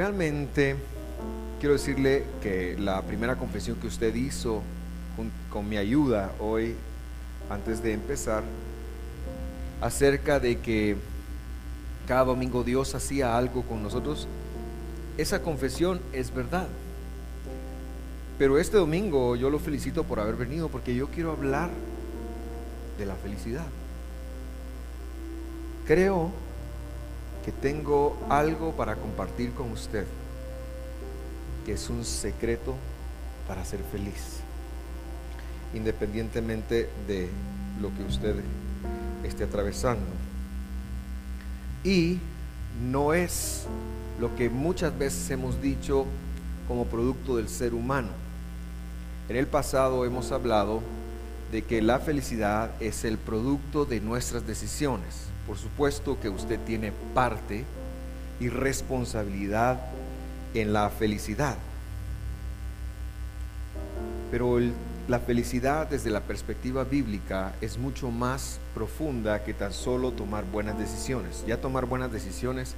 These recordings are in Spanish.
realmente quiero decirle que la primera confesión que usted hizo con, mi ayuda hoy, antes de empezar, acerca de que cada domingo Dios hacía algo con nosotros, esa confesión es verdad. Pero este domingo yo lo felicito por haber venido porque yo quiero hablar de la felicidad. Creo que tengo algo para compartir con usted, que es un secreto para ser feliz, independientemente de lo que usted esté atravesando. Y no es lo que muchas veces hemos dicho como producto del ser humano. En el pasado hemos hablado de que la felicidad es el producto de nuestras decisiones. Por supuesto que usted tiene parte y responsabilidad en la felicidad. Pero la felicidad desde la perspectiva bíblica es mucho más profunda que tan solo tomar buenas decisiones. Ya tomar buenas decisiones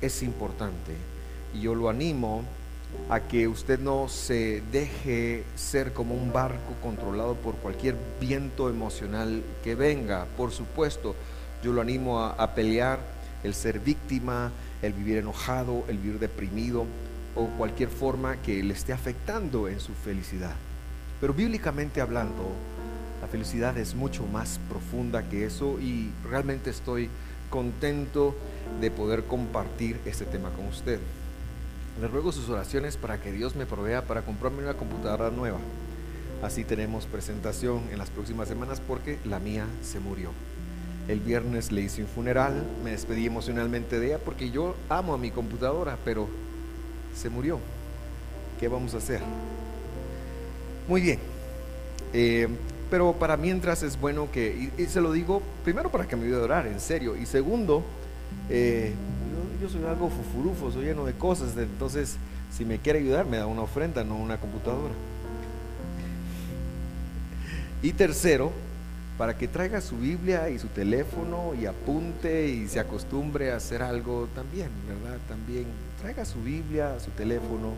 es importante y yo lo animo a que usted no se deje ser como un barco controlado por cualquier viento emocional que venga. Por supuesto, yo lo animo a, pelear el ser víctima, el vivir enojado, el vivir deprimido o cualquier forma que le esté afectando en su felicidad. Pero bíblicamente hablando, la felicidad es mucho más profunda que eso y realmente estoy contento de poder compartir este tema con usted. Le ruego sus oraciones para que Dios me provea para comprarme una computadora nueva. Así tenemos presentación en las próximas semanas porque la mía se murió. El viernes le hice un funeral, me despedí emocionalmente de ella porque yo amo a mi computadora, pero se murió. ¿Qué vamos a hacer? Muy bien. Eh, pero para mientras es bueno que, y, se lo digo primero para que me ayude a orar, en serio, y segundo, eh, yo soy algo fufurufo, soy lleno de cosas, entonces si me quiere ayudar me da una ofrenda, no una computadora. Y tercero, para que traiga su Biblia y su teléfono y apunte y se acostumbre a hacer algo también, ¿verdad? También traiga su Biblia, su teléfono,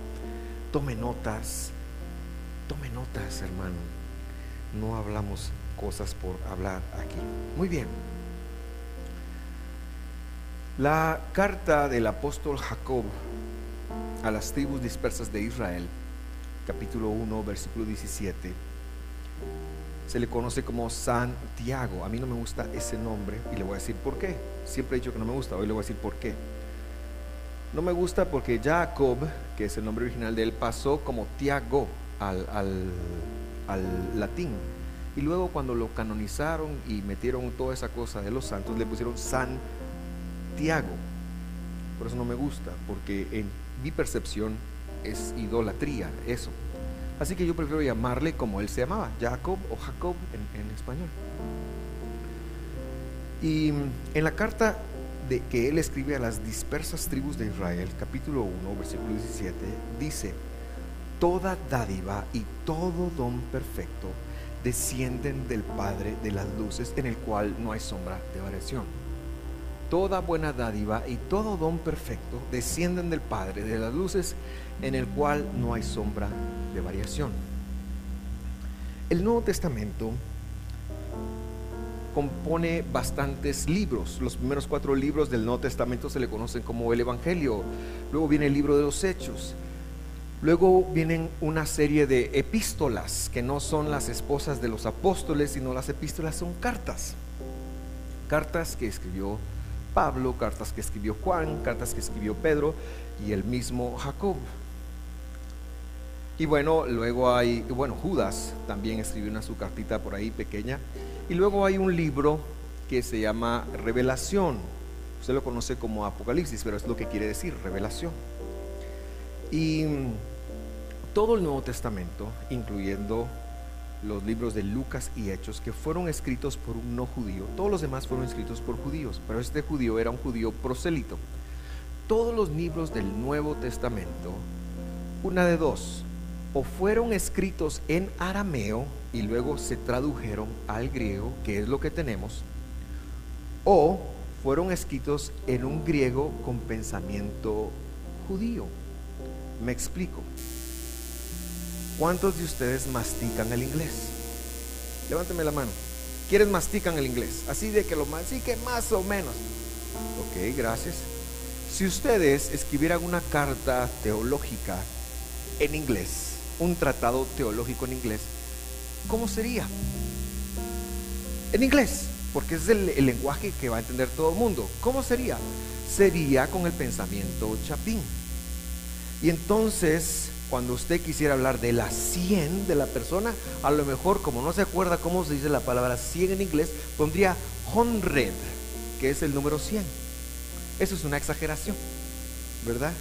tome notas, tome notas, hermano. No hablamos cosas por hablar aquí. Muy bien. La carta del apóstol Jacob a las tribus dispersas de Israel, capítulo 1, versículo 17, se le conoce como Santiago. A mí no me gusta ese nombre y le voy a decir por qué. Siempre he dicho que no me gusta, hoy le voy a decir por qué. No me gusta porque Jacob, que es el nombre original de él, pasó como Tiago al, al latín. Y luego cuando lo canonizaron y metieron toda esa cosa de los santos, le pusieron San Tiago. Por eso no me gusta, porque en mi percepción es idolatría eso. Así que yo prefiero llamarle como él se llamaba, Jacob o Jacob en, español. Y en la carta de que él escribe a las dispersas tribus de Israel, capítulo 1, versículo 17, dice, Toda dádiva y todo don perfecto descienden del Padre de las luces, en el cual no hay sombra de variación toda buena dádiva y todo don perfecto descienden del Padre de las luces, en el cual no hay sombra de variación. El Nuevo Testamento compone bastantes libros. Los primeros cuatro libros del Nuevo Testamento se le conocen como el Evangelio. Luego viene el libro de los Hechos. Luego vienen una serie de epístolas, que no son las esposas de los apóstoles, sino las epístolas son cartas. Cartas que escribió Pablo, cartas que escribió Juan, cartas que escribió Pedro y el mismo Jacob. Y bueno, luego hay, bueno, Judas también escribió una su cartita por ahí pequeña. Y luego hay un libro que se llama Revelación. Usted lo conoce como Apocalipsis, pero es lo que quiere decir, revelación. Y todo el Nuevo Testamento, incluyendo los libros de Lucas y Hechos que fueron escritos por un no judío. Todos los demás fueron escritos por judíos, pero este judío era un judío prosélito. Todos los libros del Nuevo Testamento, una de dos, o fueron escritos en arameo y luego se tradujeron al griego, que es lo que tenemos, o fueron escritos en un griego con pensamiento judío. Me explico. ¿Cuántos de ustedes mastican el inglés? Levánteme la mano. ¿Quiénes mastican el inglés? Así de que lo mastique más o menos. Ok, gracias. Si ustedes escribieran una carta teológica en inglés, un tratado teológico en inglés, ¿cómo sería? En inglés, porque es el, el lenguaje que va a entender todo el mundo. ¿Cómo sería? Sería con el pensamiento chapín. Y entonces, cuando usted quisiera hablar de la 100 de la persona, a lo mejor, como no se acuerda cómo se dice la palabra 100 en inglés, pondría hundred, que es el número 100. Eso es una exageración, ¿verdad?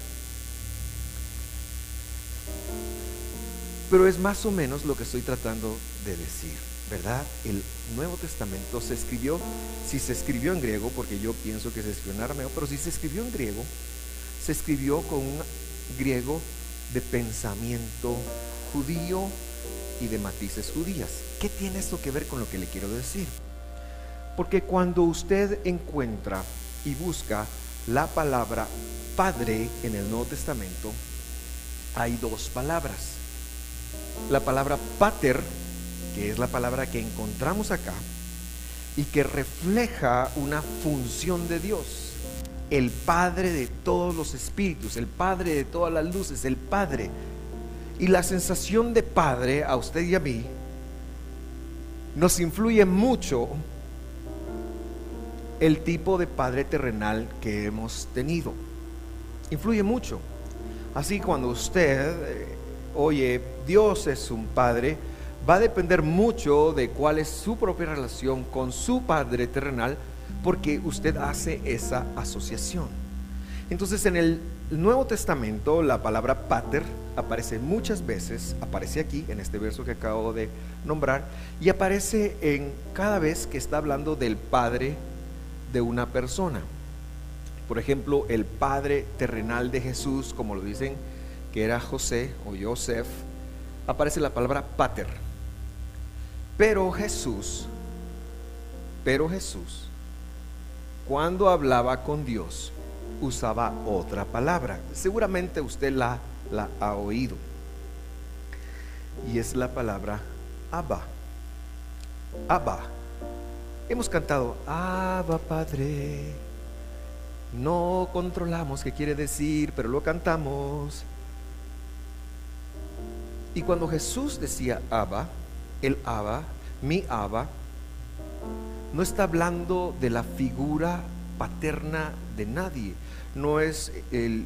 Pero es más o menos lo que estoy tratando de decir, ¿verdad? El Nuevo Testamento se escribió, si se escribió en griego, porque yo pienso que se escribió en arameo, pero si se escribió en griego, se escribió con un griego de pensamiento judío y de matices judías. ¿Qué tiene esto que ver con lo que le quiero decir? Porque cuando usted encuentra y busca la palabra Padre en el Nuevo Testamento, hay dos palabras. La palabra pater, que es la palabra que encontramos acá, y que refleja una función de Dios el Padre de todos los espíritus, el Padre de todas las luces, el Padre. Y la sensación de Padre a usted y a mí nos influye mucho el tipo de Padre terrenal que hemos tenido. Influye mucho. Así cuando usted eh, oye, Dios es un Padre, va a depender mucho de cuál es su propia relación con su Padre terrenal porque usted hace esa asociación. Entonces en el Nuevo Testamento la palabra pater aparece muchas veces, aparece aquí en este verso que acabo de nombrar, y aparece en cada vez que está hablando del padre de una persona. Por ejemplo, el padre terrenal de Jesús, como lo dicen, que era José o Joseph, aparece la palabra pater. Pero Jesús, pero Jesús cuando hablaba con Dios, usaba otra palabra. Seguramente usted la, ha oído. Y es la palabra Abba. Abba. Hemos cantado Abba Padre. No controlamos qué quiere decir, pero lo cantamos. Y cuando Jesús decía Abba, el Abba, mi Abba, no está hablando de la figura paterna de nadie. No es el,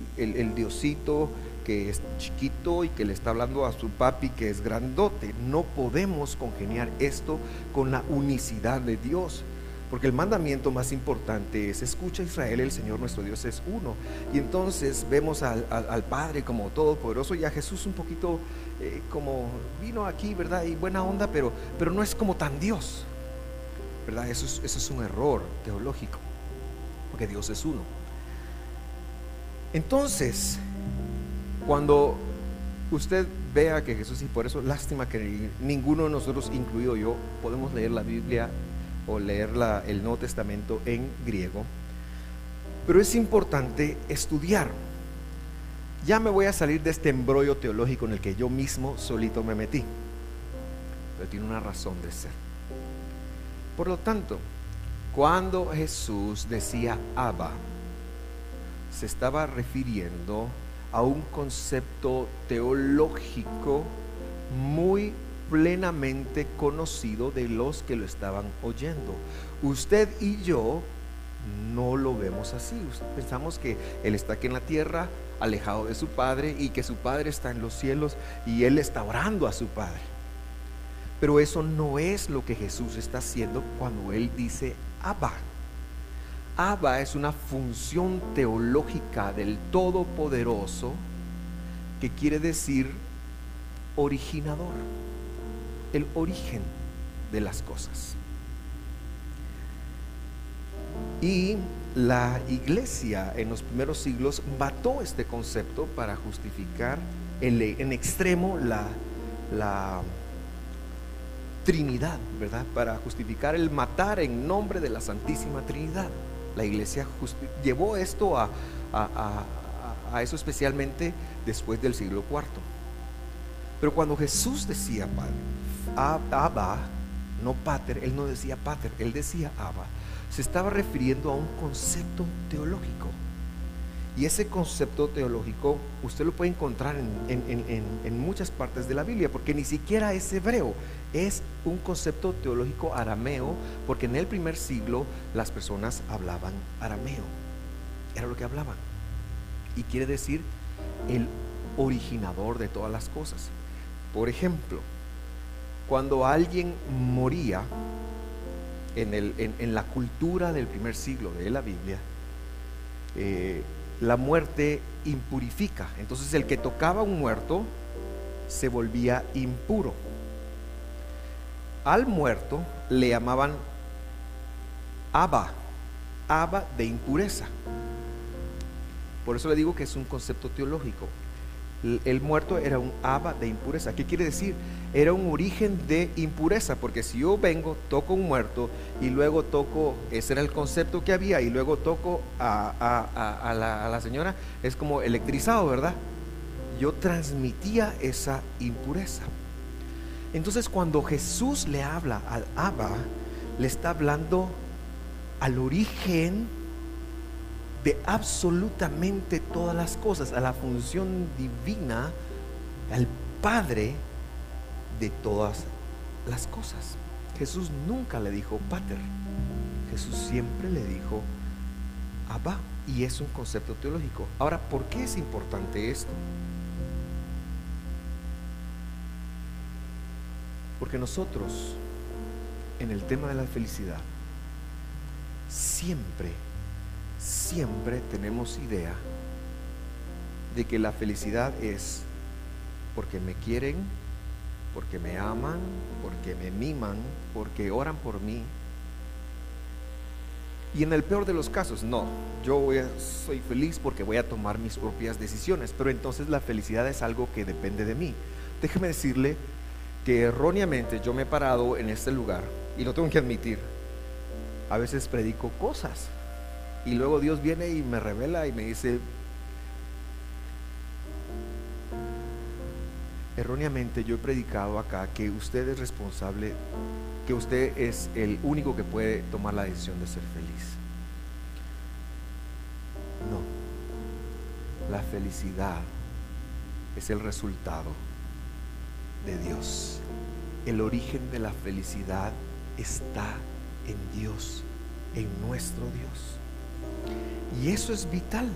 diosito que es chiquito y que le está hablando a su papi que es grandote. No podemos congeniar esto con la unicidad de Dios. Porque el mandamiento más importante es, escucha Israel, el Señor nuestro Dios es uno. Y entonces vemos al, Padre como todopoderoso y a Jesús un poquito eh, como vino aquí, ¿verdad? Y buena onda, pero, pero no es como tan Dios. Eso es, un error teológico, porque Dios es uno. Entonces, cuando usted vea que Jesús, y por eso lástima que ninguno de nosotros, incluido yo, podemos leer la Biblia o leer el Nuevo Testamento en griego, pero es importante estudiar. Ya me voy a salir de este embrollo teológico en el que yo mismo solito me metí, pero tiene una razón de ser. Por lo tanto, cuando Jesús decía Abba, se estaba refiriendo a un concepto teológico muy plenamente conocido de los que lo estaban oyendo. Usted y yo no lo vemos así. Pensamos que Él está aquí en la tierra, alejado de su Padre, y que su Padre está en los cielos y Él está orando a su Padre. Pero eso no es lo que Jesús está haciendo cuando Él dice Abba. Abba es una función teológica del Todopoderoso que quiere decir originador, el origen de las cosas. Y la iglesia en los primeros siglos mató este concepto para justificar en, extremo la, Trinidad, ¿verdad? Para justificar el matar en nombre de la Santísima Trinidad. La iglesia llevó esto a, eso especialmente después del siglo IV. Pero cuando Jesús decía Padre, Abba, no Pater, él no decía Pater, él decía Abba, se estaba refiriendo a un concepto teológico. Y ese concepto teológico usted lo puede encontrar en, muchas partes de la Biblia, porque ni siquiera es hebreo, es un concepto teológico arameo, porque en el primer siglo las personas hablaban arameo, era lo que hablaban. Y quiere decir el originador de todas las cosas. Por ejemplo, cuando alguien moría en, la cultura del primer siglo de la Biblia, eh, la muerte impurifica. Entonces el que tocaba un muerto se volvía impuro. Al muerto le llamaban Abba, Abba de impureza. Por eso le digo que es un concepto teológico. El muerto era un Abba de impureza. ¿Qué quiere decir? Era un origen de impureza, porque si yo vengo, toco un muerto y luego toco, ese era el concepto que había, y luego toco a, la, señora, es como electrizado, ¿verdad? Yo transmitía esa impureza. Entonces cuando Jesús le habla al Abba, le está hablando al origen de absolutamente todas las cosas, a la función divina, al Padre de todas las cosas. Jesús nunca le dijo Pater, Jesús siempre le dijo Abba, y es un concepto teológico. Ahora, ¿por qué es importante esto? Porque nosotros, en el tema de la felicidad, siempre siempre tenemos idea de que la felicidad es porque me quieren, porque me aman, porque me miman, porque oran por mí. Y en el peor de los casos, no, yo soy feliz porque voy a tomar mis propias decisiones, pero entonces la felicidad es algo que depende de mí. Déjeme decirle que erróneamente yo me he parado en este lugar y lo tengo que admitir. A veces predico cosas y luego Dios viene y me revela y me dice, erróneamente yo he predicado acá que usted es responsable, que usted es el único que puede tomar la decisión de ser feliz. No, la felicidad es el resultado de Dios. El origen de la felicidad está en Dios, en nuestro Dios. Y eso es vital.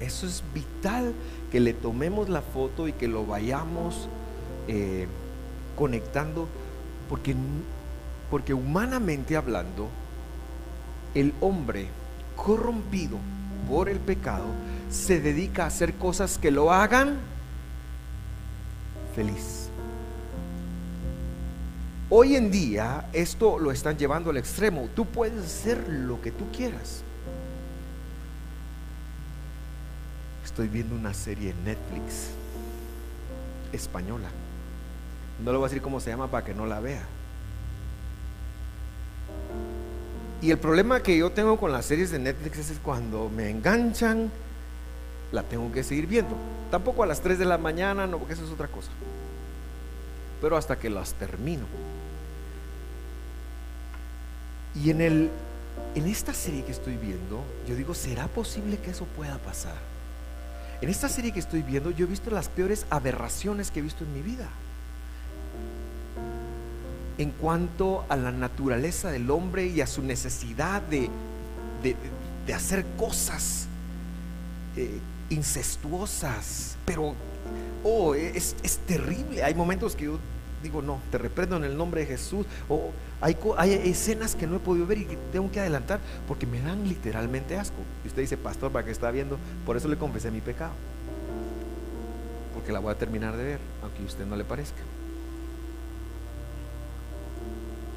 Eso es vital que le tomemos la foto y que lo vayamos eh, conectando, porque, porque humanamente hablando, el hombre corrompido por el pecado se dedica a hacer cosas que lo hagan feliz. Hoy en día esto lo están llevando al extremo. Tú puedes hacer lo que tú quieras. estoy viendo una serie en Netflix española. No le voy a decir cómo se llama para que no la vea. Y el problema que yo tengo con las series de Netflix es cuando me enganchan, la tengo que seguir viendo. Tampoco a las 3 de la mañana, no, porque eso es otra cosa. Pero hasta que las termino. Y en el en esta serie que estoy viendo, yo digo, ¿será posible que eso pueda pasar? En esta serie que estoy viendo, yo he visto las peores aberraciones que he visto en mi vida. En cuanto a la naturaleza del hombre y a su necesidad de, hacer cosas eh, incestuosas. Pero, oh, es, es terrible. Hay momentos que yo digo, no, te reprendo en el nombre de Jesús. O hay, hay, escenas que no he podido ver y que tengo que adelantar porque me dan literalmente asco. Y usted dice, pastor, ¿para qué está viendo? Por eso le confesé mi pecado. Porque la voy a terminar de ver, aunque a usted no le parezca.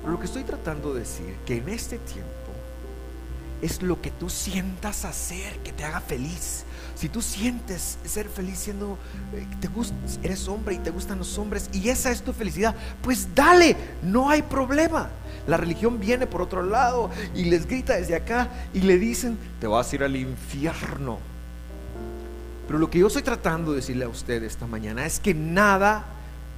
Pero lo que estoy tratando de decir, que en este tiempo es lo que tú sientas hacer que te haga feliz. Si tú sientes ser feliz siendo, eh, te eres hombre y te gustan los hombres y esa es tu felicidad, pues dale, no hay problema. La religión viene por otro lado y les grita desde acá y le dicen, te vas a ir al infierno. Pero lo que yo estoy tratando de decirle a usted esta mañana es que nada,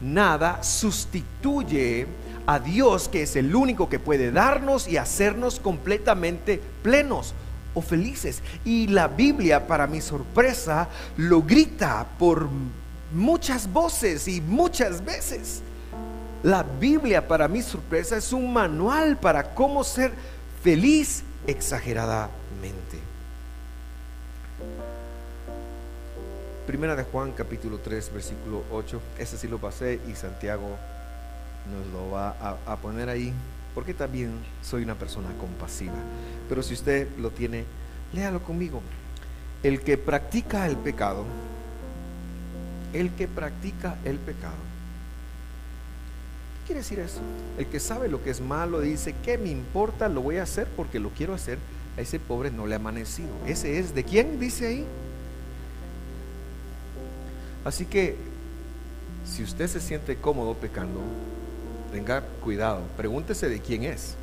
nada sustituye a Dios, que es el único que puede darnos y hacernos completamente plenos o felices. Y la Biblia, para mi sorpresa, lo grita por muchas voces y muchas veces. La Biblia, para mi sorpresa, es un manual para cómo ser feliz exageradamente. Primera de Juan capítulo 3 versículo 8. Ese sí lo pasé y Santiago nos lo va a, poner ahí porque también soy una persona compasiva. Pero si usted lo tiene, léalo conmigo. El que practica el pecado, el que practica el pecado. ¿Qué quiere decir eso? El que sabe lo que es malo dice, ¿qué me importa? Lo voy a hacer porque lo quiero hacer. A ese pobre no le ha amanecido. Ese es de quién dice ahí. Así que si usted se siente cómodo pecando, tenga cuidado, pregúntese de quién es.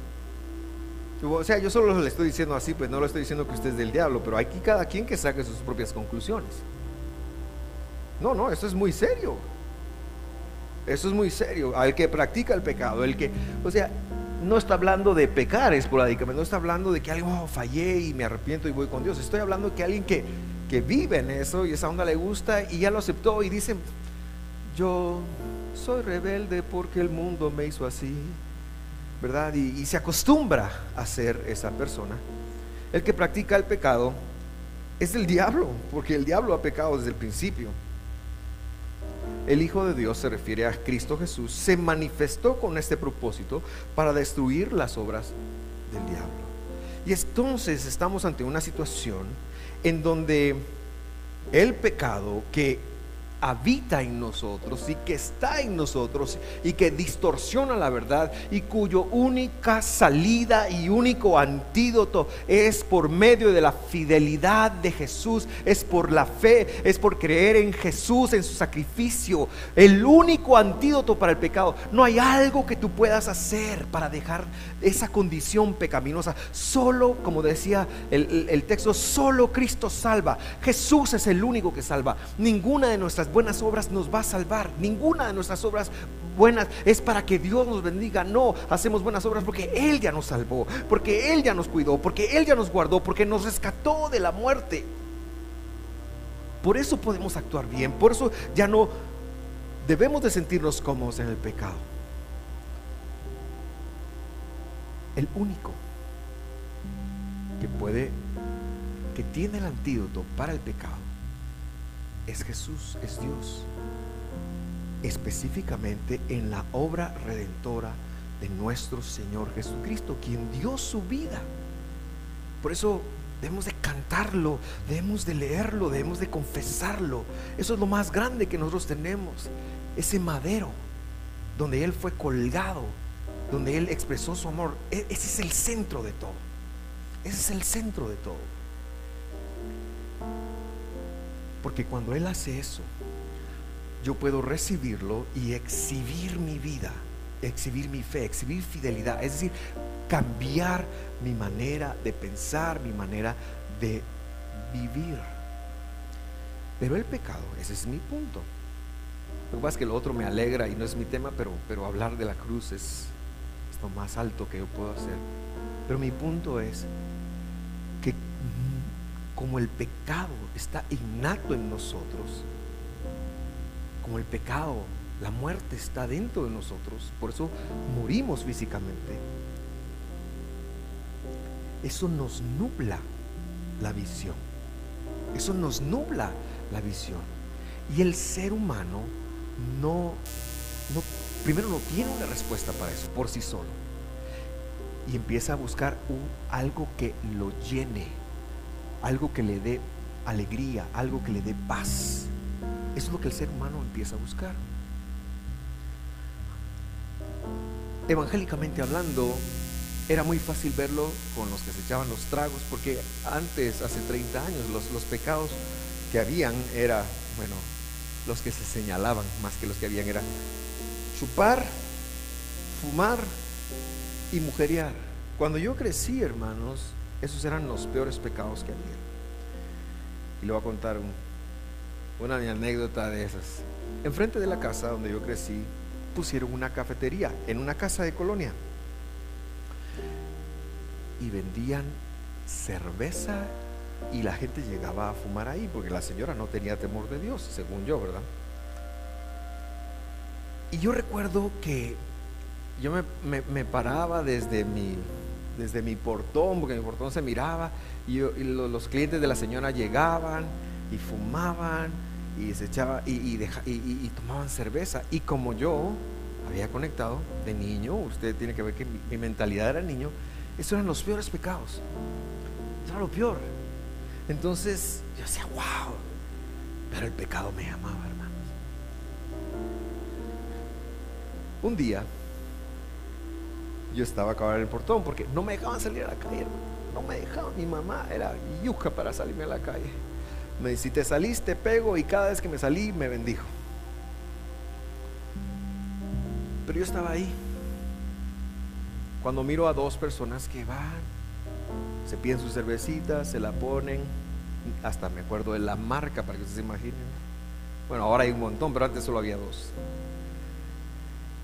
O sea, yo solo le estoy diciendo así, pues no lo estoy diciendo que usted es del diablo, pero hay que cada quien que saque sus propias conclusiones. No, no, eso es muy serio. Eso es muy serio. Al que practica el pecado, el que, o sea, no está hablando de pecar esporádicamente, no está hablando de que alguien, oh, fallé y me arrepiento y voy con Dios. Estoy hablando de que alguien que, que vive en eso y esa onda le gusta y ya lo aceptó y dice, yo soy rebelde porque el mundo me hizo así, ¿verdad? Y, se acostumbra a ser esa persona. El que practica el pecado es el diablo, porque el diablo ha pecado desde el principio. El Hijo de Dios se refiere a Cristo Jesús, se manifestó con este propósito para destruir las obras del diablo. Y entonces estamos ante una situación en donde el pecado que habita en nosotros y que está en nosotros y que distorsiona la verdad y cuyo única salida y único antídoto es por medio de la fidelidad de Jesús, es por la fe, es por creer en Jesús, en su sacrificio, el único antídoto para el pecado. No hay algo que tú puedas hacer para dejar esa condición pecaminosa. Solo, como decía el, el texto, solo Cristo salva. Jesús es el único que salva. Ninguna de nuestras buenas obras nos va a salvar. Ninguna de nuestras obras buenas es para que Dios nos bendiga. No, hacemos buenas obras porque Él ya nos salvó, porque Él ya nos cuidó, porque Él ya nos guardó, porque nos rescató de la muerte. Por eso podemos actuar bien, por eso ya no debemos de sentirnos cómodos en el pecado. El único que puede, que tiene el antídoto para el pecado es Jesús, es Dios. Específicamente en la obra redentora de nuestro Señor Jesucristo, quien dio su vida. Por eso debemos de cantarlo, debemos de leerlo, debemos de confesarlo. Eso es lo más grande que nosotros tenemos. Ese madero donde Él fue colgado, donde Él expresó su amor. E-, ese es el centro de todo. Ese es el centro de todo. Porque cuando Él hace eso, yo puedo recibirlo y exhibir mi vida, exhibir mi fe, exhibir fidelidad, es decir, cambiar mi manera de pensar, mi manera de vivir. Pero el pecado, ese es mi punto. Lo que pasa es que lo otro me alegra y no es mi tema, pero, pero hablar de la cruz es, es lo más alto que yo puedo hacer. Pero mi punto es como el pecado está innato en nosotros, como el pecado, la muerte está dentro de nosotros, por eso morimos físicamente, eso nos nubla la visión, eso nos nubla la visión. Y el ser humano no, no primero no tiene una respuesta para eso por sí solo. Y empieza a buscar algo que lo llene algo que le dé alegría, algo que le dé paz. Eso es lo que el ser humano empieza a buscar. Evangélicamente hablando, era muy fácil verlo con los que se echaban los tragos, porque antes, hace 30 años, los, pecados que habían era, bueno, los que se señalaban más que los que habían era chupar, fumar y mujeriar. Cuando yo crecí, hermanos, esos eran los peores pecados que había. Y le voy a contar una anécdota de esas. Enfrente de la casa donde yo crecí, pusieron una cafetería en una casa de colonia. Y vendían cerveza y la gente llegaba a fumar ahí porque la señora no tenía temor de Dios, según yo, ¿verdad? Y yo recuerdo que yo me, paraba desde mi, desde mi portón, porque mi portón se miraba, y, los, clientes de la señora llegaban y fumaban y se echaba y, y, tomaban cerveza. Y como yo había conectado de niño, usted tiene que ver que mi, mentalidad era niño, esos eran los peores pecados. Eso era lo peor. Entonces yo decía, wow, pero el pecado me llamaba, hermanos. Un día yo estaba acabando en el portón porque no me dejaban salir a la calle, No me dejaban. Mi mamá era yuca para salirme a la calle. Me dice, si te saliste, pego y cada vez que me salí me bendijo. Pero yo estaba ahí. Cuando miro a dos personas que van, se piden su cervecita, se la ponen, hasta me acuerdo de la marca para que ustedes se imaginen. Bueno, ahora hay un montón, pero antes solo había dos.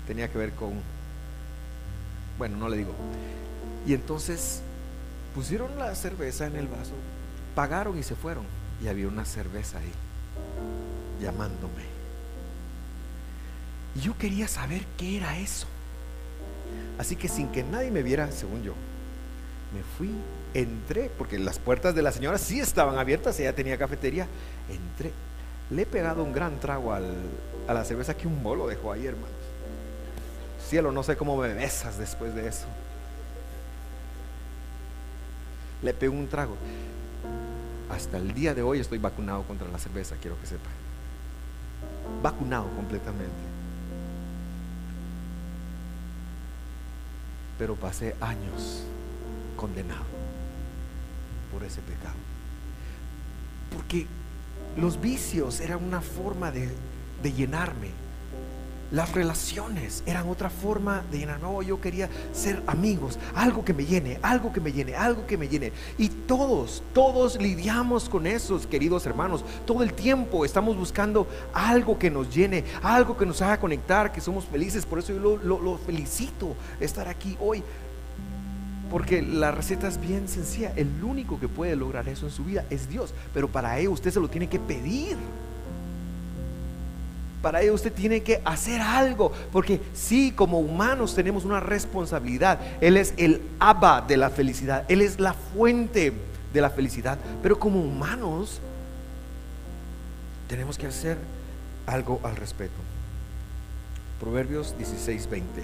Tenía que ver con, bueno, no le digo. Y entonces pusieron la cerveza en el vaso, pagaron y se fueron. Y había una cerveza ahí, llamándome. Y yo quería saber qué era eso. Así que sin que nadie me viera, según yo, me fui, entré, porque las puertas de la señora sí estaban abiertas, ella tenía cafetería, entré. Le he pegado un gran trago a la cerveza que un bolo dejó ahí, hermanos. Cielo, no sé cómo me después de eso. Le pego un trago. Hasta el día de hoy estoy vacunado contra la cerveza, quiero que sepa. Vacunado completamente. pero pasé años condenado por ese pecado. Porque los vicios eran una forma de, llenarme las relaciones eran otra forma de llenar. No, yo quería ser amigos, algo que me llene, algo que me llene, algo que me llene. Y todos, todos lidiamos con esos, queridos hermanos. Todo el tiempo estamos buscando algo que nos llene, algo que nos haga conectar, que somos felices. Por eso yo lo, felicito estar aquí hoy. Porque la receta es bien sencilla. El único que puede lograr eso en su vida es Dios. Pero para ello usted se lo tiene que pedir. Para ello usted tiene que hacer algo, porque sí, como humanos tenemos una responsabilidad. Él es el Abba de la felicidad, Él es la fuente de la felicidad, pero como humanos tenemos que hacer algo al respecto. Proverbios 16:20.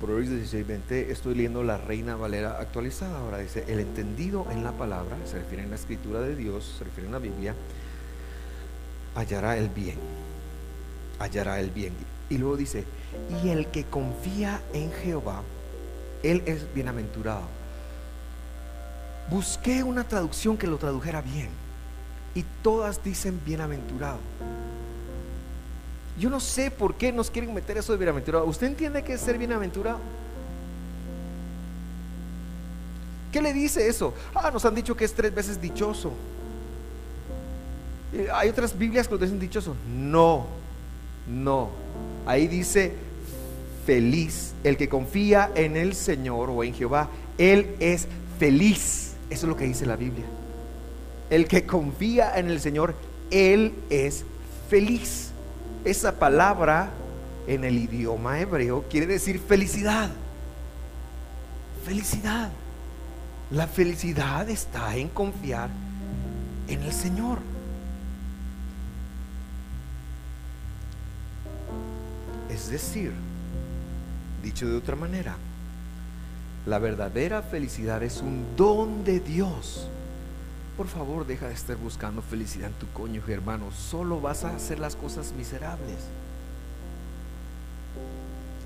Proverbios 16:20, estoy leyendo la Reina Valera actualizada. Ahora dice, el entendido en la palabra, se refiere en la escritura de Dios, se refiere en la Biblia, hallará el bien hallará el bien. Y luego dice, y el que confía en Jehová, él es bienaventurado. Busqué una traducción que lo tradujera bien. Y todas dicen bienaventurado. Yo no sé por qué nos quieren meter eso de bienaventurado. ¿Usted entiende qué es ser bienaventurado? ¿Qué le dice eso? Ah, nos han dicho que es tres veces dichoso. Eh, Hay otras Biblias que lo dicen dichoso. No, no, ahí dice feliz. El que confía en el Señor o en Jehová, Él es feliz. Eso es lo que dice la Biblia. El que confía en el Señor, Él es feliz. Esa palabra en el idioma hebreo quiere decir felicidad. Felicidad. La felicidad está en confiar en el Señor. Es decir, dicho de otra manera, la verdadera felicidad es un don de Dios. Por favor, deja de estar buscando felicidad en tu cónyuge, hermano. Solo vas a hacer las cosas miserables.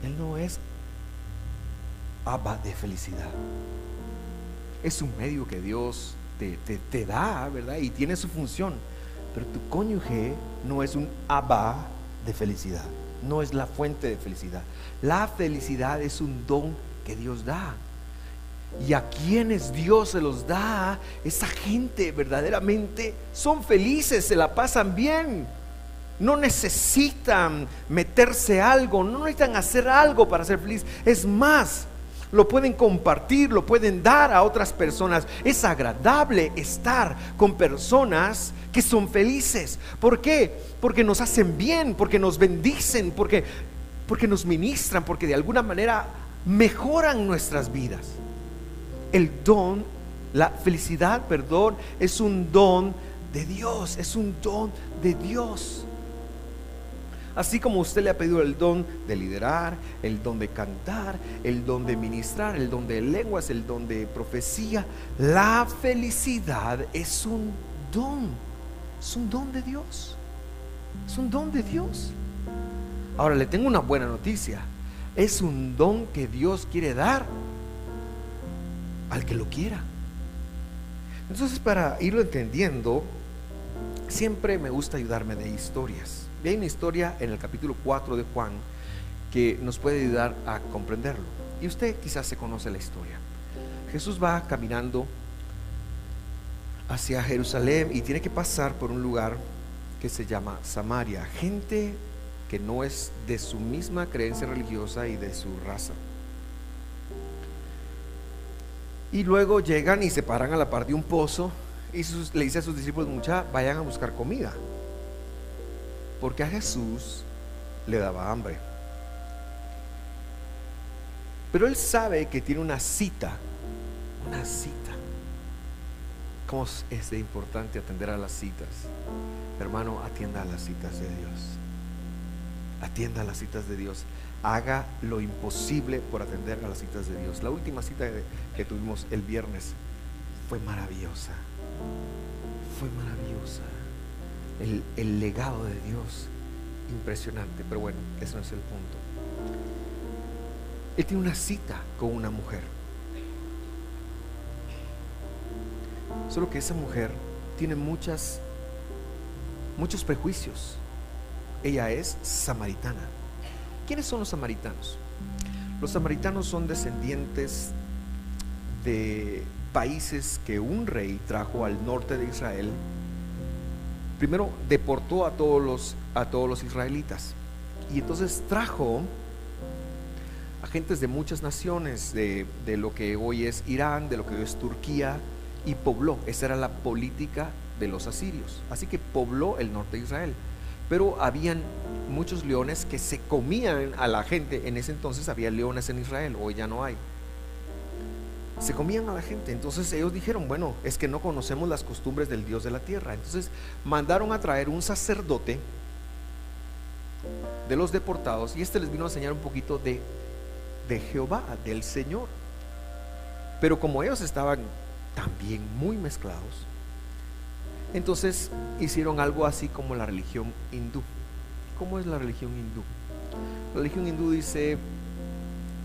Él no es abad de felicidad. Es un medio que Dios te, te, da, ¿verdad? Y tiene su función. Pero tu cónyuge no es un abba de felicidad no es la fuente de felicidad. La felicidad es un don que Dios da. y a quienes Dios se los da, esa gente verdaderamente son felices, se la pasan bien. No necesitan meterse algo, no necesitan hacer algo para ser feliz. Es más, lo pueden compartir, lo pueden dar a otras personas. Es agradable estar con personas que son felices. ¿Por qué? Porque nos hacen bien, porque nos bendicen, porque, porque nos ministran, porque de alguna manera mejoran nuestras vidas. El don, la felicidad, perdón, es un don de Dios, es un don de Dios. Así como usted le ha pedido el don de liderar, el don de cantar, el don de ministrar, el don de lenguas, el don de profecía, la felicidad es un don, es un don de Dios, es un don de Dios. Ahora le tengo una buena noticia, es un don que Dios quiere dar al que lo quiera. Entonces para irlo entendiendo, siempre me gusta ayudarme de historias. Y hay una historia en el capítulo 4 de Juan que nos puede ayudar a comprenderlo. Y usted quizás se conoce la historia. Jesús va caminando hacia Jerusalén y tiene que pasar por un lugar que se llama Samaria. Gente que no es de su misma creencia religiosa y de su raza. Y luego llegan y se paran a la par de un pozo y le dice a sus discípulos, mucha, vayan a buscar comida porque a Jesús le daba hambre. Pero él sabe que tiene una cita, una cita. ¿Cómo es de importante atender a las citas? Hermano, atienda a las citas de Dios. Atienda a las citas de Dios. Haga lo imposible por atender a las citas de Dios. La última cita que tuvimos el viernes fue maravillosa. Fue maravillosa el, legado de Dios impresionante, pero bueno, ese no es el punto. Él tiene una cita con una mujer. Solo que esa mujer tiene muchas, muchos prejuicios. Ella es samaritana. ¿Quiénes son los samaritanos? Los samaritanos son descendientes de países que un rey trajo al norte de Israel primero deportó a todos los, a todos los israelitas. Y entonces trajo agentes de muchas naciones, de, de, lo que hoy es Irán, de lo que hoy es Turquía, y pobló. Esa era la política de los asirios. Así que pobló el norte de Israel. Pero habían muchos leones que se comían a la gente. En ese entonces había leones en Israel, hoy ya no hay se comían a la gente. Entonces ellos dijeron, bueno, es que no conocemos las costumbres del Dios de la tierra. Entonces mandaron a traer un sacerdote de los deportados y este les vino a enseñar un poquito de, de Jehová, del Señor. Pero como ellos estaban también muy mezclados, entonces hicieron algo así como la religión hindú. ¿Cómo es la religión hindú? La religión hindú dice,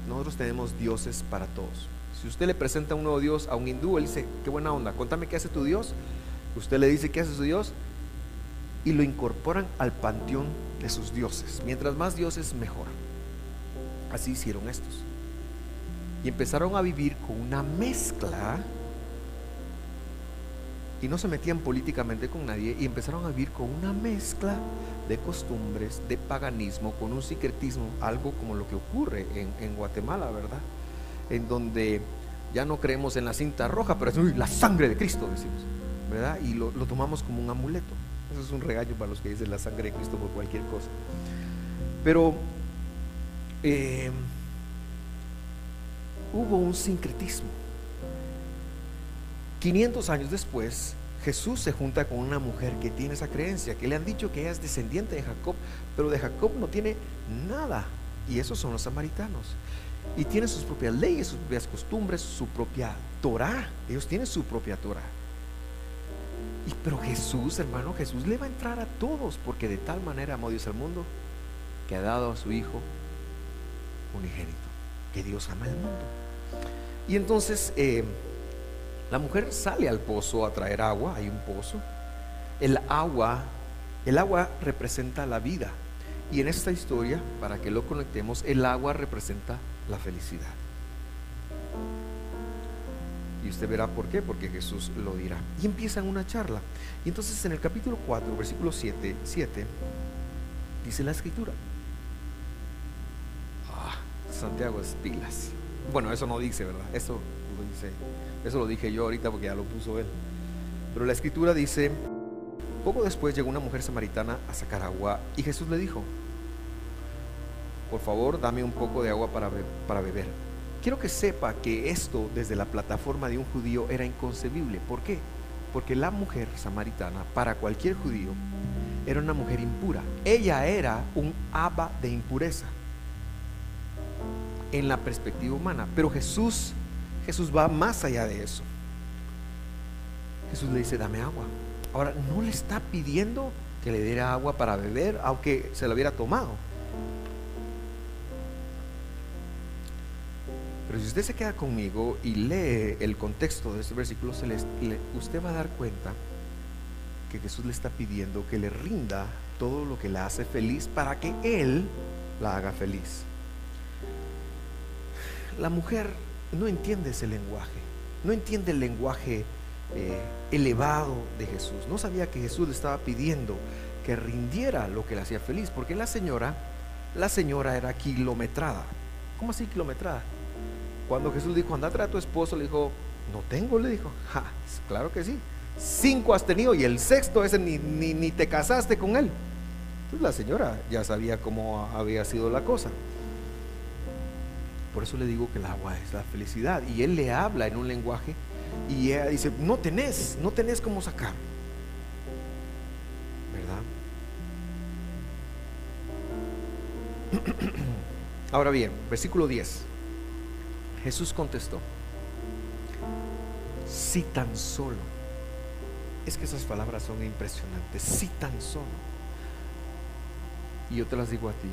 nosotros tenemos dioses para todos. Si usted le presenta un nuevo Dios a un hindú, él dice, qué buena onda, cuéntame qué hace tu Dios. Usted le dice qué hace su Dios y lo incorporan al panteón de sus dioses. Mientras más dioses, mejor. Así hicieron estos. Y empezaron a vivir con una mezcla y no se metían políticamente con nadie y empezaron a vivir con una mezcla de costumbres, de paganismo, con un secretismo, algo como lo que ocurre en, Guatemala, ¿verdad? en donde ya no creemos en la cinta roja, pero es la sangre de Cristo, decimos, ¿verdad? Y lo, tomamos como un amuleto. Eso es un regaño para los que dicen la sangre de Cristo por cualquier cosa. Pero eh, hubo un sincretismo. 500 años después, Jesús se junta con una mujer que tiene esa creencia, que le han dicho que ella es descendiente de Jacob, pero de Jacob no tiene nada. Y esos son los samaritanos y tienen sus propias leyes, sus propias costumbres, su propia Torah. Ellos tienen su propia Torah. Y pero Jesús, hermano, Jesús le va a entrar a todos, porque de tal manera amó Dios al mundo que ha dado a su Hijo unigénito, que Dios ama al mundo. Y entonces eh, la mujer sale al pozo a traer agua, hay un pozo. El agua, el agua representa la vida. Y en esta historia, para que lo conectemos, el agua representa la felicidad. Y usted verá por qué, porque Jesús lo dirá. Y empiezan una charla. Y entonces en el capítulo 4, versículo 7, 7 dice la escritura. Ah, Santiago es pilas. Bueno, eso no dice, ¿verdad? Eso Eso lo dije yo ahorita porque ya lo puso él. Pero la escritura dice, poco después llegó una mujer samaritana a sacar agua y Jesús le dijo, por favor, dame un poco de agua para, para beber. Quiero que sepa que esto desde la plataforma de un judío era inconcebible. ¿Por qué? Porque la mujer samaritana, para cualquier judío, era una mujer impura. Ella era un aba de impureza en la perspectiva humana. Pero Jesús, Jesús va más allá de eso. Jesús le dice, dame agua. Ahora, no le está pidiendo que le diera agua para beber, aunque se lo hubiera tomado. Pero si usted se queda conmigo y lee el contexto de este versículo, usted va a dar cuenta que Jesús le está pidiendo que le rinda todo lo que la hace feliz para que Él la haga feliz. La mujer no entiende ese lenguaje, no entiende el lenguaje eh, elevado de Jesús. No sabía que Jesús le estaba pidiendo que rindiera lo que le hacía feliz, porque la señora, la señora era kilometrada. ¿Cómo así kilometrada? Cuando Jesús dijo, anda a tu esposo, le dijo, no tengo, le dijo, claro que sí. Cinco has tenido y el sexto ese ni, ni, ni te casaste con él. Entonces la señora ya sabía cómo había sido la cosa. Por eso le digo que el agua es la felicidad. Y él le habla en un lenguaje y ella dice, no tenés, no tenés cómo sacar. ¿Verdad? Ahora bien, versículo 10. Jesús contestó, si tan solo, es que esas palabras son impresionantes, si tan solo, y yo te las digo a ti,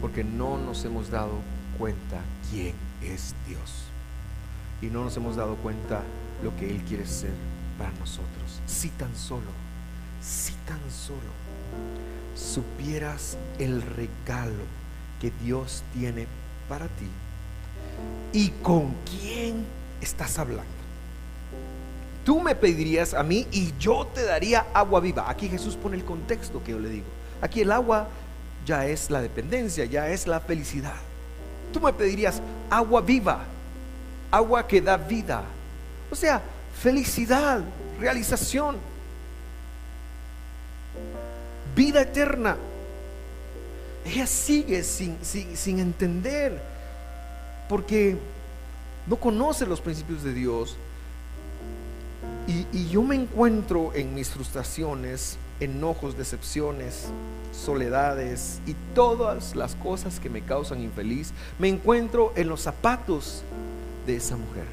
porque no nos hemos dado cuenta quién es Dios, y no nos hemos dado cuenta lo que Él quiere ser para nosotros, si tan solo, si tan solo supieras el regalo que Dios tiene para ti ¿Y con quién estás hablando? Tú me pedirías a mí y yo te daría agua viva. Aquí Jesús pone el contexto que yo le digo. Aquí el agua ya es la dependencia, ya es la felicidad. Tú me pedirías agua viva, agua que da vida. O sea, felicidad, realización, vida eterna. Ella sigue sin, sin, entender porque no conoce los principios de Dios. Y, yo me encuentro en mis frustraciones, enojos, decepciones, soledades y todas las cosas que me causan infeliz, me encuentro en los zapatos de esa mujer.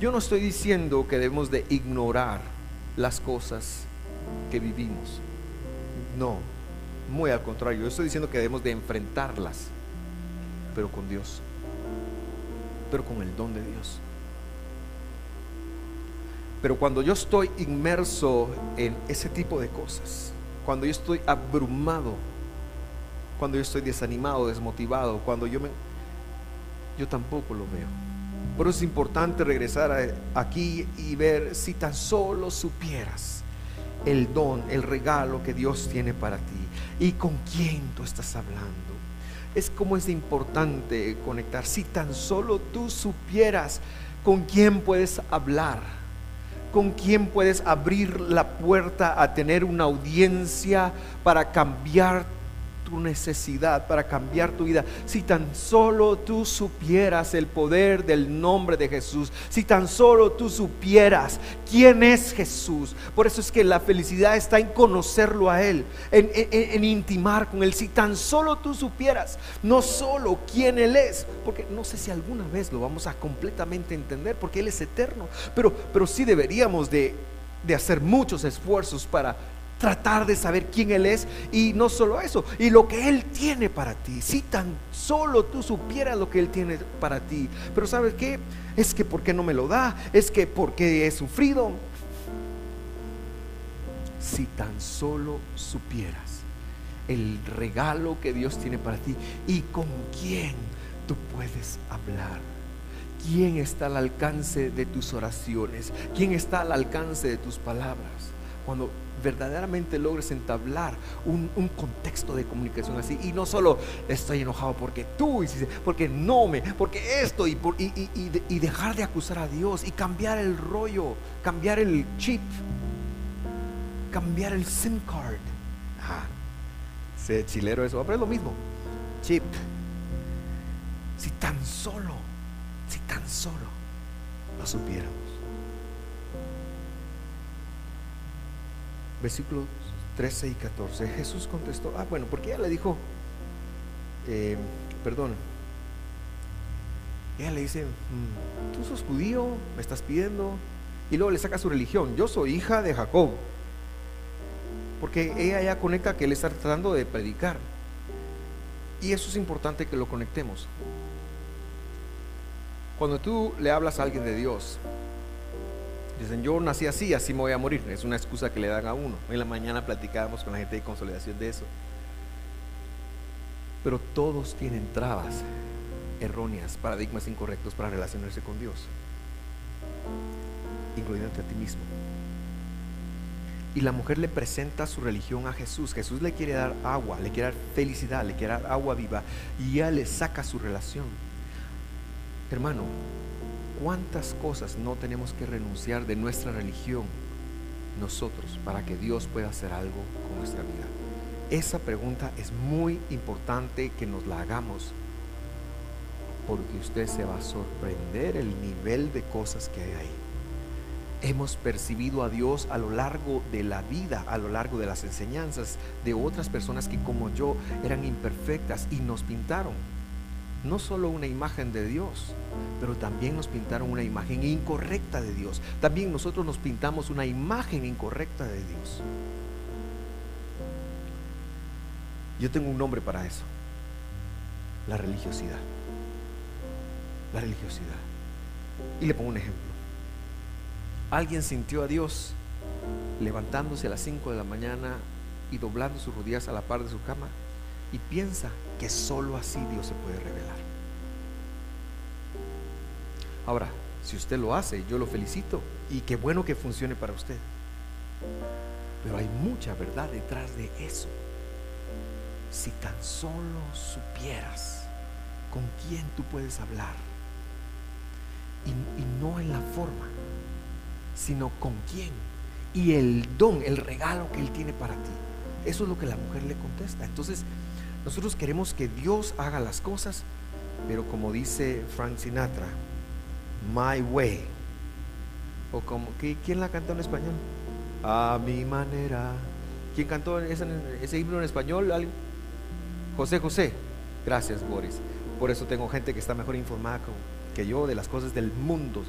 Yo no estoy diciendo que debemos de ignorar las cosas que vivimos. No, muy al contrario, yo estoy diciendo que debemos de enfrentarlas, pero con Dios pero con el don de Dios. Pero cuando yo estoy inmerso en ese tipo de cosas, cuando yo estoy abrumado, cuando yo estoy desanimado, desmotivado, cuando yo me... Yo tampoco lo veo. Por eso es importante regresar aquí y ver si tan solo supieras el don, el regalo que Dios tiene para ti y con quién tú estás hablando es como es importante conectar. Si tan solo tú supieras con quién puedes hablar, con quién puedes abrir la puerta a tener una audiencia para cambiar tu necesidad, para cambiar tu vida. Si tan solo tú supieras el poder del nombre de Jesús, si tan solo tú supieras quién es Jesús. Por eso es que la felicidad está en conocerlo a Él, en, intimar con Él. Si tan solo tú supieras, no solo quién Él es, porque no sé si alguna vez lo vamos a completamente entender, porque Él es eterno, pero, pero sí deberíamos de, de hacer muchos esfuerzos para tratar de saber quién Él es y no solo eso, y lo que Él tiene para ti. Si tan solo tú supieras lo que Él tiene para ti. Pero ¿sabes qué? Es que ¿por qué no me lo da? Es que porque he sufrido. Si tan solo supieras el regalo que Dios tiene para ti y con quién tú puedes hablar. ¿quién está al alcance de tus oraciones? ¿Quién está al alcance de tus palabras? Cuando verdaderamente logres entablar un, contexto de comunicación así y no solo estoy enojado porque tú hiciste, porque no me, porque esto y, por, y, dejar de acusar a Dios y cambiar el rollo, cambiar el chip, cambiar el SIM card. Ah, sé chilero eso, pero es lo mismo. Chip. Si tan solo, si tan solo lo supiéramos. Versículos 13 y 14, Jesús contestó, ah, bueno, porque ella le dijo, eh, perdón, ella le dice, mm, tú sos judío, me estás pidiendo, y luego le saca su religión, yo soy hija de Jacob, porque ella ya conecta que él está tratando de predicar, y eso es importante que lo conectemos. Cuando tú le hablas a alguien de Dios, Dicen, yo nací así, así me voy a morir. Es una excusa que le dan a uno. En la mañana platicábamos con la gente de consolidación de eso. Pero todos tienen trabas erróneas, paradigmas incorrectos para relacionarse con Dios, incluyéndote a ti mismo. Y la mujer le presenta su religión a Jesús. Jesús le quiere dar agua, le quiere dar felicidad, le quiere dar agua viva. Y ya le saca su relación. Hermano, ¿Cuántas cosas no tenemos que renunciar de nuestra religión nosotros para que Dios pueda hacer algo con nuestra vida? Esa pregunta es muy importante que nos la hagamos porque usted se va a sorprender el nivel de cosas que hay ahí. Hemos percibido a Dios a lo largo de la vida, a lo largo de las enseñanzas de otras personas que como yo eran imperfectas y nos pintaron no solo una imagen de Dios, pero también nos pintaron una imagen incorrecta de Dios. También nosotros nos pintamos una imagen incorrecta de Dios. Yo tengo un nombre para eso. La religiosidad. La religiosidad. Y le pongo un ejemplo. Alguien sintió a Dios levantándose a las 5 de la mañana y doblando sus rodillas a la par de su cama y piensa que solo así Dios se puede revelar. Ahora, si usted lo hace, yo lo felicito y qué bueno que funcione para usted. Pero hay mucha verdad detrás de eso. Si tan solo supieras con quién tú puedes hablar, y, y no en la forma, sino con quién, y el don, el regalo que Él tiene para ti. Eso es lo que la mujer le contesta. Entonces, nosotros queremos que Dios haga las cosas, pero como dice Frank Sinatra, my way. O como, ¿quién la cantó en español? A mi manera. ¿Quién cantó ese, himno en español? José José. Gracias, Boris. Por eso tengo gente que está mejor informada que yo de las cosas del mundo.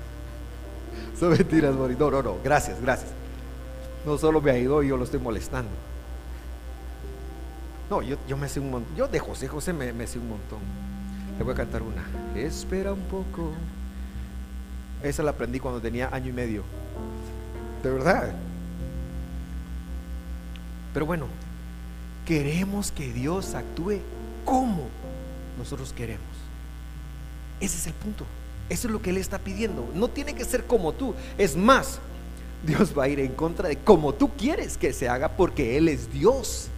Son mentiras, Boris. No, no, no. Gracias, gracias. No solo me ayudó yo lo estoy molestando. No, yo, me sé un montón. Yo de José José me, me sé un montón. Le voy a cantar una. Espera un poco. Esa la aprendí cuando tenía año y medio. De verdad. Pero bueno, queremos que Dios actúe como nosotros queremos. Ese es el punto. Eso es lo que Él está pidiendo. No tiene que ser como tú. Es más, Dios va a ir en contra de como tú quieres que se haga porque Él es Dios.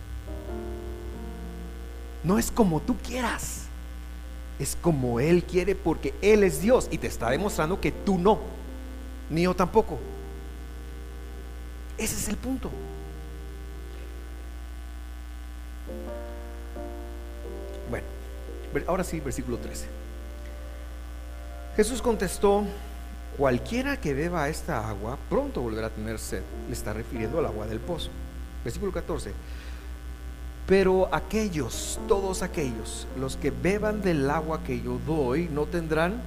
No es como tú quieras. Es como Él quiere porque Él es Dios y te está demostrando que tú no. Ni yo tampoco. Ese es el punto. Bueno, ahora sí, versículo 13. Jesús contestó, cualquiera que beba esta agua pronto volverá a tener sed. Le está refiriendo al agua del pozo. Versículo 14. Pero aquellos, todos aquellos, los que beban del agua que yo doy, no tendrán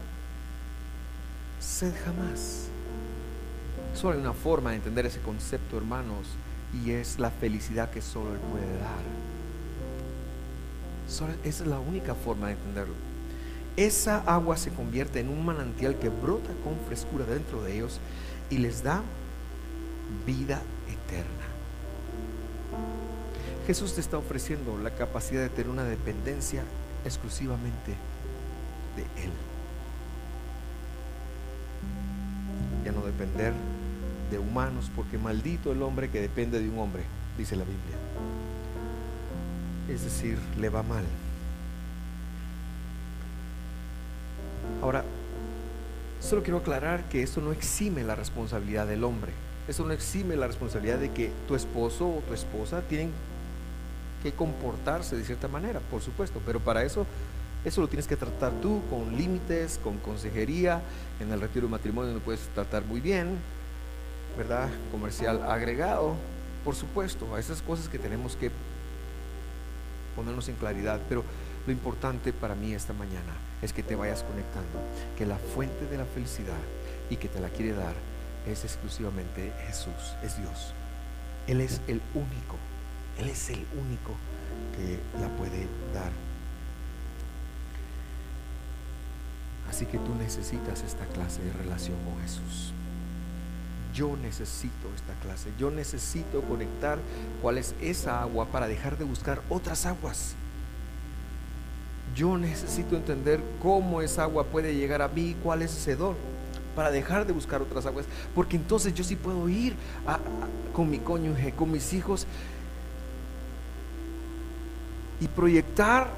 sed jamás. Solo hay una forma de entender ese concepto, hermanos, y es la felicidad que solo Él puede dar. esa es la única forma de entenderlo. Esa agua se convierte en un manantial que brota con frescura dentro de ellos y les da vida eterna. Jesús te está ofreciendo la capacidad de tener una dependencia exclusivamente de Él. depender de humanos, porque maldito el hombre que depende de un hombre, dice la Biblia. Es decir, le va mal. Ahora, solo quiero aclarar que esto no exime la responsabilidad del hombre. Eso no exime la responsabilidad de que tu esposo o tu esposa tienen que comportarse de cierta manera, por supuesto, pero para eso eso lo tienes que tratar tú con límites, con consejería. En el retiro de matrimonio lo puedes tratar muy bien, ¿verdad? Comercial agregado, por supuesto, a esas cosas que tenemos que ponernos en claridad. Pero lo importante para mí esta mañana es que te vayas conectando, que la fuente de la felicidad y que te la quiere dar es exclusivamente Jesús, es Dios. Él es el único, Él es el único que la puede dar. Así que tú necesitas esta clase de relación con Jesús. Yo necesito esta clase. Yo necesito conectar cuál es esa agua para dejar de buscar otras aguas. Yo necesito entender cómo esa agua puede llegar a mí, cuál es ese don, para dejar de buscar otras aguas. Porque entonces yo sí puedo ir con mi cónyuge, con mis hijos y proyectar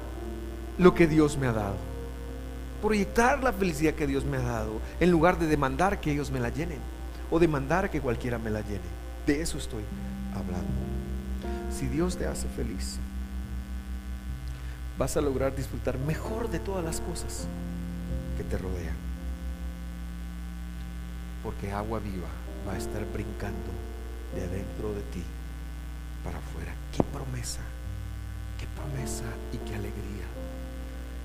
lo que Dios me ha dado proyectar la felicidad que Dios me ha dado, en lugar de demandar que ellos me la llenen o demandar que cualquiera me la llene. De eso estoy hablando. Si Dios te hace feliz, vas a lograr disfrutar mejor de todas las cosas que te rodean. Porque agua viva va a estar brincando de adentro de ti para afuera. Qué promesa, qué promesa y qué alegría.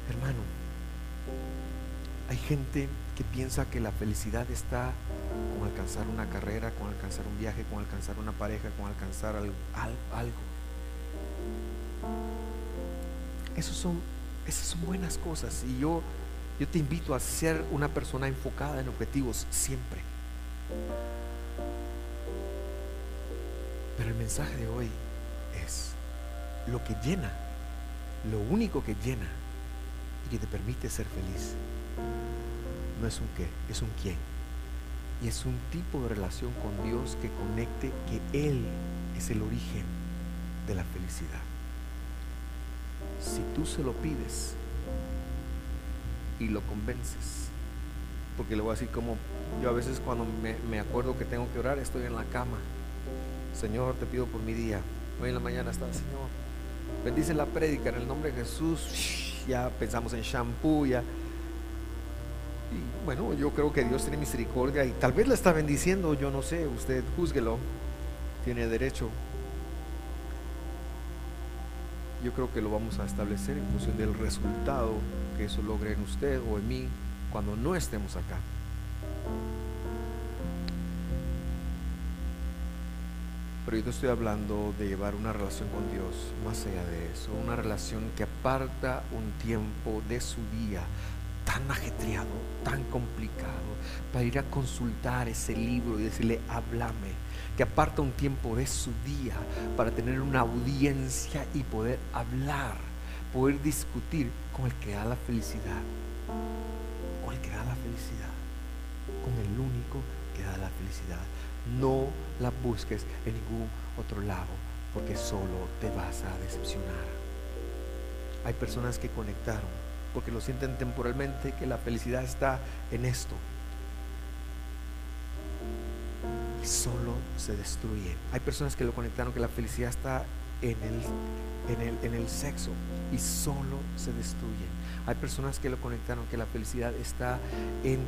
Hermano, hay gente que piensa que la felicidad está con alcanzar una carrera, con alcanzar un viaje, con alcanzar una pareja, con alcanzar algo. son, esas son buenas cosas y yo, yo te invito a ser una persona enfocada en objetivos siempre. Pero el mensaje de hoy es lo que llena, lo único que llena y que te permite ser feliz no es un qué, es un quién. Y es un tipo de relación con Dios que conecte que Él es el origen de la felicidad. Si tú se lo pides y lo convences, porque le voy a decir como yo a veces cuando me, me acuerdo que tengo que orar, estoy en la cama. Señor, te pido por mi día. Hoy en la mañana está, Señor, bendice la prédica en el nombre de Jesús. Ya pensamos en shampoo, ya y bueno, yo creo que Dios tiene misericordia y tal vez la está bendiciendo, yo no sé, usted júzguelo, tiene derecho. Yo creo que lo vamos a establecer en función del resultado que eso logre en usted o en mí cuando no estemos acá. Pero yo te estoy hablando de llevar una relación con Dios más allá de eso, una relación que aparta un tiempo de su día tan ajetreado, tan complicado, para ir a consultar ese libro y decirle, háblame, que aparta un tiempo de su día para tener una audiencia y poder hablar, poder discutir con el que da la felicidad, con el que da la felicidad, con el único que da la felicidad. No la busques en ningún otro lado, porque solo te vas a decepcionar. Hay personas que conectaron porque lo sienten temporalmente, que la felicidad está en esto. Y solo se destruye. Hay personas que lo conectaron que la felicidad está en el, en el, en el sexo y solo se destruyen. Hay personas que lo conectaron que la felicidad está en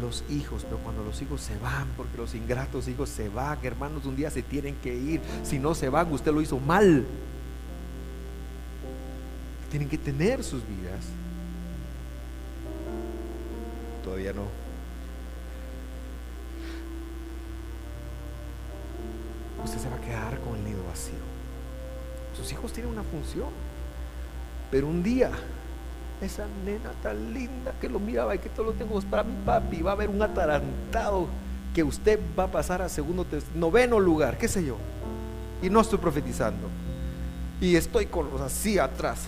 los hijos, pero cuando los hijos se van, porque los ingratos hijos se van, hermanos, un día se tienen que ir. Si no se van, usted lo hizo mal. Tienen que tener sus vidas todavía no. Usted se va a quedar con el nido vacío. Sus hijos tienen una función. Pero un día, esa nena tan linda que lo miraba y que todo lo tengo para mi papi, va a haber un atarantado que usted va a pasar a segundo, noveno lugar, qué sé yo. Y no estoy profetizando. Y estoy con los así atrás.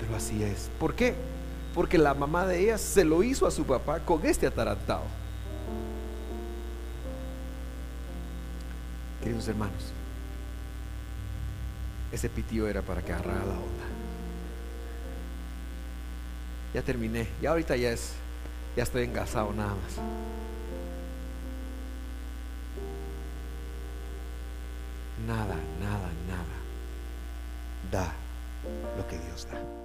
Pero así es. ¿Por qué? porque la mamá de ella se lo hizo a su papá con este atarantado. Queridos hermanos, ese pitío era para que agarrara la onda. Ya terminé, ya ahorita ya es, ya estoy engasado nada más. Nada, nada, nada da lo que Dios da.